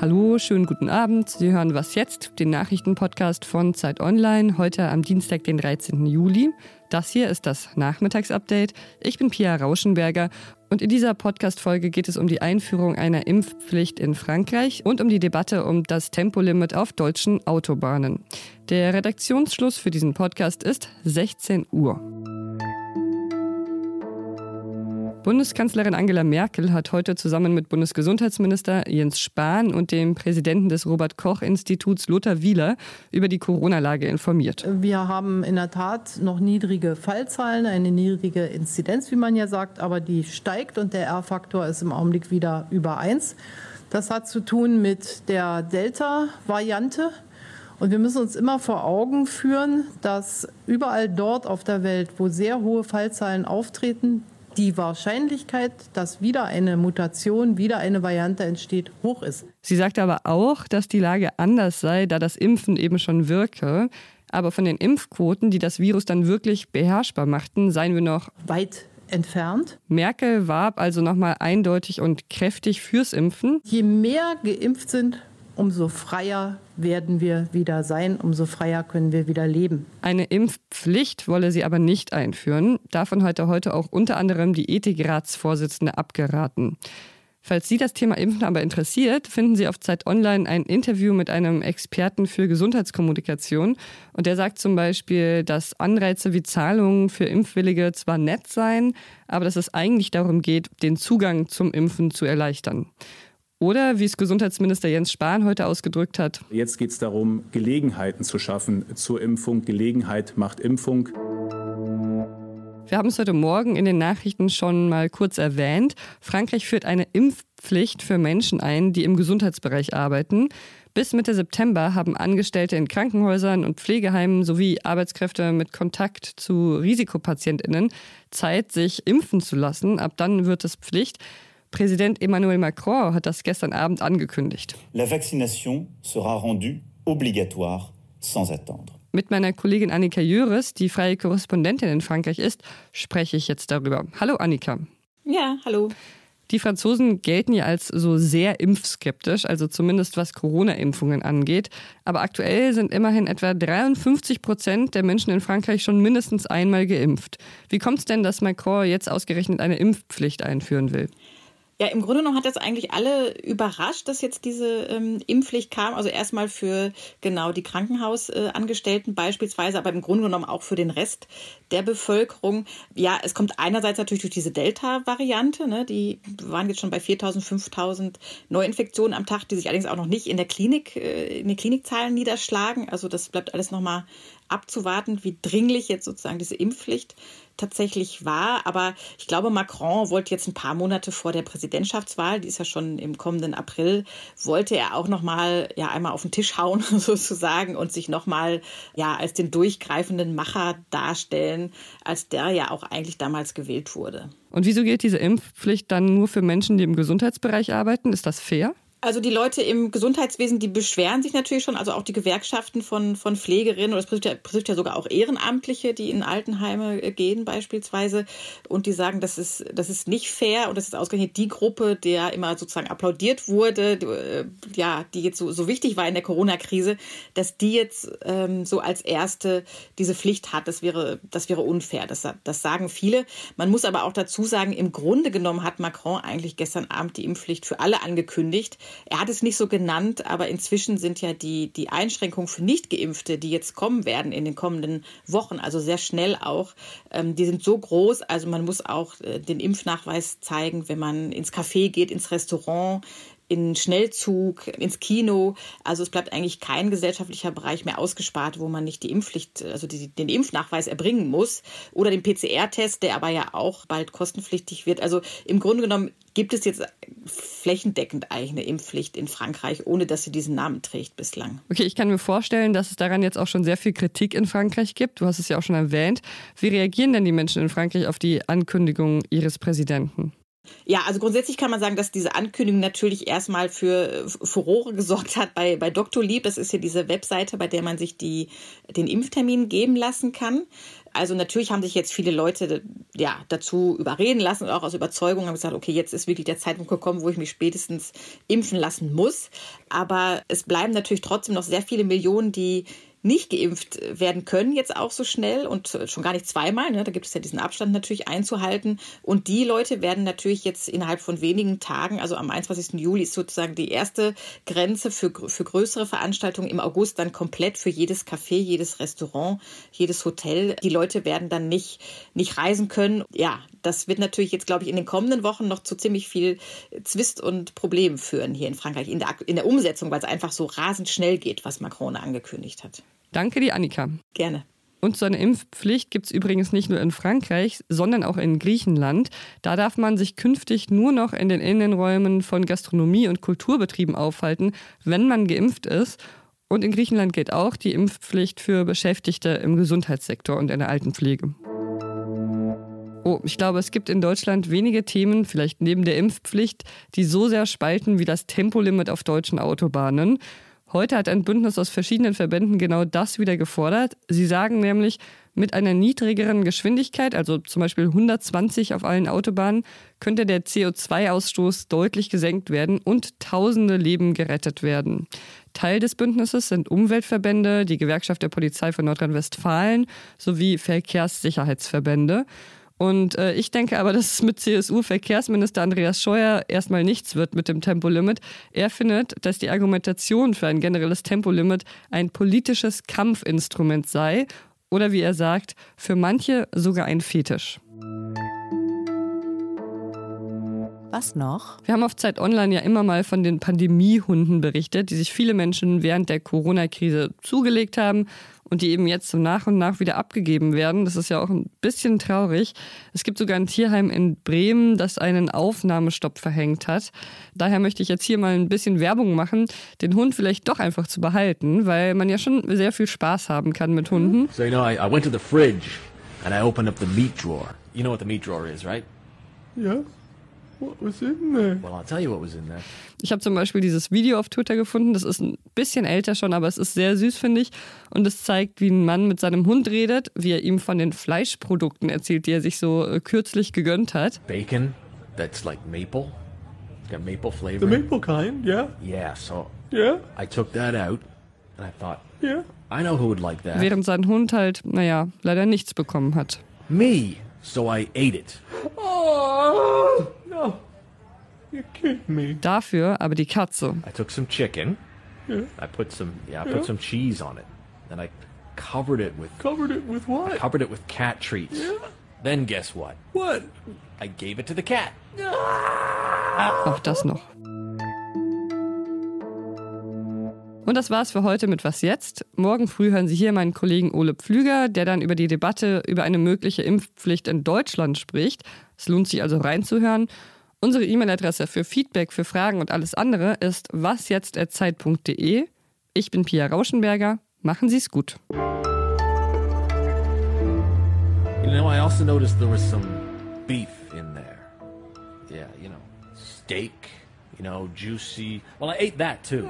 Hallo, schönen guten Abend. Sie hören Was jetzt, den Nachrichtenpodcast von Zeit Online, heute am Dienstag, den 13. Juli. Das hier ist das Nachmittagsupdate. Ich bin Pia Rauschenberger und in dieser Podcast-Folge geht es um die Einführung einer Impfpflicht in Frankreich und um die Debatte um das Tempolimit auf deutschen Autobahnen. Der Redaktionsschluss für diesen Podcast ist 16 Uhr. Bundeskanzlerin Angela Merkel hat heute zusammen mit Bundesgesundheitsminister Jens Spahn und dem Präsidenten des Robert Koch Instituts Lothar Wieler über die Corona-Lage informiert. Wir haben in der Tat noch niedrige Fallzahlen, eine niedrige Inzidenz, wie man ja sagt, aber die steigt und der R-Faktor ist im Augenblick wieder über 1. Das hat zu tun mit der Delta-Variante. Und wir müssen uns immer vor Augen führen, dass überall dort auf der Welt, wo sehr hohe Fallzahlen auftreten, die Wahrscheinlichkeit, dass wieder eine Mutation, wieder eine Variante entsteht, hoch ist. Sie sagt aber auch, dass die Lage anders sei, da das Impfen eben schon wirke. Aber von den Impfquoten, die das Virus dann wirklich beherrschbar machten, seien wir noch weit entfernt. Merkel warb also nochmal eindeutig und kräftig fürs Impfen. Je mehr geimpft sind, umso freier werden wir wieder sein, umso freier können wir wieder leben. Eine Impfpflicht wolle sie aber nicht einführen. Davon hat er heute auch unter anderem die Ethikratsvorsitzende abgeraten. Falls Sie das Thema Impfen aber interessiert, finden Sie auf Zeit Online ein Interview mit einem Experten für Gesundheitskommunikation. Und der sagt zum Beispiel, dass Anreize wie Zahlungen für Impfwillige zwar nett seien, aber dass es eigentlich darum geht, den Zugang zum Impfen zu erleichtern. Oder wie es Gesundheitsminister Jens Spahn heute ausgedrückt hat. Jetzt geht es darum, Gelegenheiten zu schaffen zur Impfung. Gelegenheit macht Impfung. Wir haben es heute Morgen in den Nachrichten schon mal kurz erwähnt. Frankreich führt eine Impfpflicht für Menschen ein, die im Gesundheitsbereich arbeiten. Bis Mitte September haben Angestellte in Krankenhäusern und Pflegeheimen sowie Arbeitskräfte mit Kontakt zu Risikopatientinnen Zeit, sich impfen zu lassen. Ab dann wird es Pflicht. Präsident Emmanuel Macron hat das gestern Abend angekündigt. La vaccination sera rendue obligatoire sans attendre. Mit meiner Kollegin Annika Jöres, die freie Korrespondentin in Frankreich ist, spreche ich jetzt darüber. Hallo Annika. Ja, hallo. Die Franzosen gelten ja als so sehr impfskeptisch, also zumindest was Corona-Impfungen angeht. Aber aktuell sind immerhin etwa 53 Prozent der Menschen in Frankreich schon mindestens einmal geimpft. Wie kommt es denn, dass Macron jetzt ausgerechnet eine Impfpflicht einführen will? Ja, im Grunde genommen hat das eigentlich alle überrascht, dass jetzt diese ähm, Impfpflicht kam. Also erstmal für genau die Krankenhausangestellten äh, beispielsweise, aber im Grunde genommen auch für den Rest der Bevölkerung. Ja, es kommt einerseits natürlich durch diese Delta-Variante. Ne? Die waren jetzt schon bei 4.000, 5.000 Neuinfektionen am Tag, die sich allerdings auch noch nicht in der Klinik, äh, in den Klinikzahlen niederschlagen. Also das bleibt alles nochmal abzuwarten, wie dringlich jetzt sozusagen diese Impfpflicht tatsächlich war. Aber ich glaube, Macron wollte jetzt ein paar Monate vor der Präsidentschaftswahl, die ist ja schon im kommenden April, wollte er auch noch mal ja einmal auf den Tisch hauen sozusagen und sich noch mal ja als den durchgreifenden Macher darstellen, als der ja auch eigentlich damals gewählt wurde. Und wieso gilt diese Impfpflicht dann nur für Menschen, die im Gesundheitsbereich arbeiten? Ist das fair? Also die Leute im Gesundheitswesen, die beschweren sich natürlich schon, also auch die Gewerkschaften von, von Pflegerinnen oder es betrifft, ja, betrifft ja sogar auch Ehrenamtliche, die in Altenheime äh, gehen beispielsweise und die sagen, das ist, das ist nicht fair und das ist ausgerechnet die Gruppe, der immer sozusagen applaudiert wurde, die, äh, ja, die jetzt so, so wichtig war in der Corona-Krise, dass die jetzt ähm, so als erste diese Pflicht hat. Das wäre, das wäre unfair. Das, das sagen viele. Man muss aber auch dazu sagen, im Grunde genommen hat Macron eigentlich gestern Abend die Impfpflicht für alle angekündigt. Er hat es nicht so genannt, aber inzwischen sind ja die, die Einschränkungen für Nichtgeimpfte, die jetzt kommen werden in den kommenden Wochen, also sehr schnell auch, ähm, die sind so groß. Also man muss auch äh, den Impfnachweis zeigen, wenn man ins Café geht, ins Restaurant, in Schnellzug, ins Kino. Also es bleibt eigentlich kein gesellschaftlicher Bereich mehr ausgespart, wo man nicht die Impfpflicht, also die, den Impfnachweis erbringen muss. Oder den PCR-Test, der aber ja auch bald kostenpflichtig wird. Also im Grunde genommen gibt es jetzt flächendeckend eigentlich eine Impfpflicht in Frankreich, ohne dass sie diesen Namen trägt bislang. Okay, ich kann mir vorstellen, dass es daran jetzt auch schon sehr viel Kritik in Frankreich gibt. Du hast es ja auch schon erwähnt. Wie reagieren denn die Menschen in Frankreich auf die Ankündigung ihres Präsidenten? Ja, also grundsätzlich kann man sagen, dass diese Ankündigung natürlich erstmal für Furore gesorgt hat bei, bei Dr. Lieb. Das ist ja diese Webseite, bei der man sich die, den Impftermin geben lassen kann. Also natürlich haben sich jetzt viele Leute ja, dazu überreden lassen und auch aus Überzeugung haben gesagt, okay, jetzt ist wirklich der Zeitpunkt gekommen, wo ich mich spätestens impfen lassen muss. Aber es bleiben natürlich trotzdem noch sehr viele Millionen, die nicht geimpft werden können, jetzt auch so schnell und schon gar nicht zweimal. Ne? Da gibt es ja diesen Abstand natürlich einzuhalten. Und die Leute werden natürlich jetzt innerhalb von wenigen Tagen, also am 21. Juli ist sozusagen die erste Grenze für, für größere Veranstaltungen, im August dann komplett für jedes Café, jedes Restaurant, jedes Hotel. Die Leute werden dann nicht, nicht reisen können. Ja, das wird natürlich jetzt, glaube ich, in den kommenden Wochen noch zu ziemlich viel Zwist und Problemen führen hier in Frankreich, in der, in der Umsetzung, weil es einfach so rasend schnell geht, was Macron angekündigt hat. Danke dir, Annika. Gerne. Und so eine Impfpflicht gibt es übrigens nicht nur in Frankreich, sondern auch in Griechenland. Da darf man sich künftig nur noch in den Innenräumen von Gastronomie und Kulturbetrieben aufhalten, wenn man geimpft ist. Und in Griechenland gilt auch die Impfpflicht für Beschäftigte im Gesundheitssektor und in der Altenpflege. Oh, ich glaube, es gibt in Deutschland wenige Themen, vielleicht neben der Impfpflicht, die so sehr spalten wie das Tempolimit auf deutschen Autobahnen. Heute hat ein Bündnis aus verschiedenen Verbänden genau das wieder gefordert. Sie sagen nämlich, mit einer niedrigeren Geschwindigkeit, also zum Beispiel 120 auf allen Autobahnen, könnte der CO2-Ausstoß deutlich gesenkt werden und tausende Leben gerettet werden. Teil des Bündnisses sind Umweltverbände, die Gewerkschaft der Polizei von Nordrhein-Westfalen sowie Verkehrssicherheitsverbände. Und äh, ich denke aber, dass es mit CSU-Verkehrsminister Andreas Scheuer erstmal nichts wird mit dem Tempolimit. Er findet, dass die Argumentation für ein generelles Tempolimit ein politisches Kampfinstrument sei oder wie er sagt, für manche sogar ein Fetisch. Was noch? Wir haben auf Zeit Online ja immer mal von den Pandemiehunden berichtet, die sich viele Menschen während der Corona-Krise zugelegt haben und die eben jetzt so nach und nach wieder abgegeben werden. Das ist ja auch ein bisschen traurig. Es gibt sogar ein Tierheim in Bremen, das einen Aufnahmestopp verhängt hat. Daher möchte ich jetzt hier mal ein bisschen Werbung machen, den Hund vielleicht doch einfach zu behalten, weil man ja schon sehr viel Spaß haben kann mit Hunden. So you know, I, I went to the fridge and I opened up the meat drawer. You know what the meat drawer is, right? Yeah. What was in there? Well, I'll tell you what was in there. Ich habe zum Beispiel dieses Video auf Twitter gefunden. Das ist ein bisschen älter schon, aber es ist sehr süß, finde ich. Und es zeigt, wie ein Mann mit seinem Hund redet, wie er ihm von den Fleischprodukten erzählt, die er sich so äh, kürzlich gegönnt hat. Bacon that's like maple. It's got maple flavor. The maple kind, yeah. Yeah, so Yeah. I took that out and I thought, Yeah. I know who would like that. Während sein Hund halt, naja, leider nichts bekommen hat. Me. So I ate it. Oh, Dafür aber die Katze. I took some chicken. Yeah. I put some yeah, I Yeah. put some cheese on it. Then I covered it with Covered it with what? covered it with cat treats. Then guess what? What? I gave it to the cat. Auch das noch. Und das war's für heute mit Was jetzt? Morgen früh hören Sie hier meinen Kollegen Ole Pflüger, der dann über die Debatte über eine mögliche Impfpflicht in Deutschland spricht. Es lohnt sich also reinzuhören. Unsere E-Mail-Adresse für Feedback, für Fragen und alles andere ist wasjetzt.zeit.de. Ich bin Pia Rauschenberger. Machen Sie es gut. You know, I also noticed there was some beef in there. Yeah, you know, steak, you know, juicy. Well, I ate that too.